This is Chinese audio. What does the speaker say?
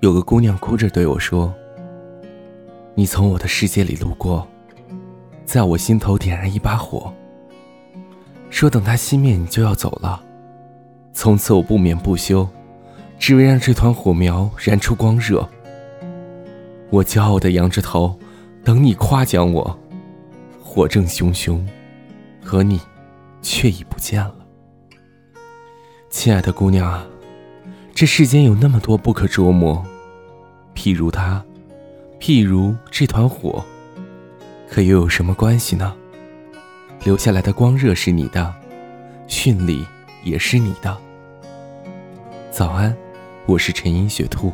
有个姑娘哭着对我说：“你从我的世界里路过，在我心头点燃一把火。说等它熄灭，你就要走了。从此我不眠不休，只为让这团火苗燃出光热。我骄傲的仰着头，等你夸奖我。火正熊熊，可你却已不见了。亲爱的姑娘啊，这世间有那么多不可捉摸。”譬如他，譬如这团火，可又有什么关系呢？留下来的光热是你的，绚丽也是你的。早安，我是陈音雪兔。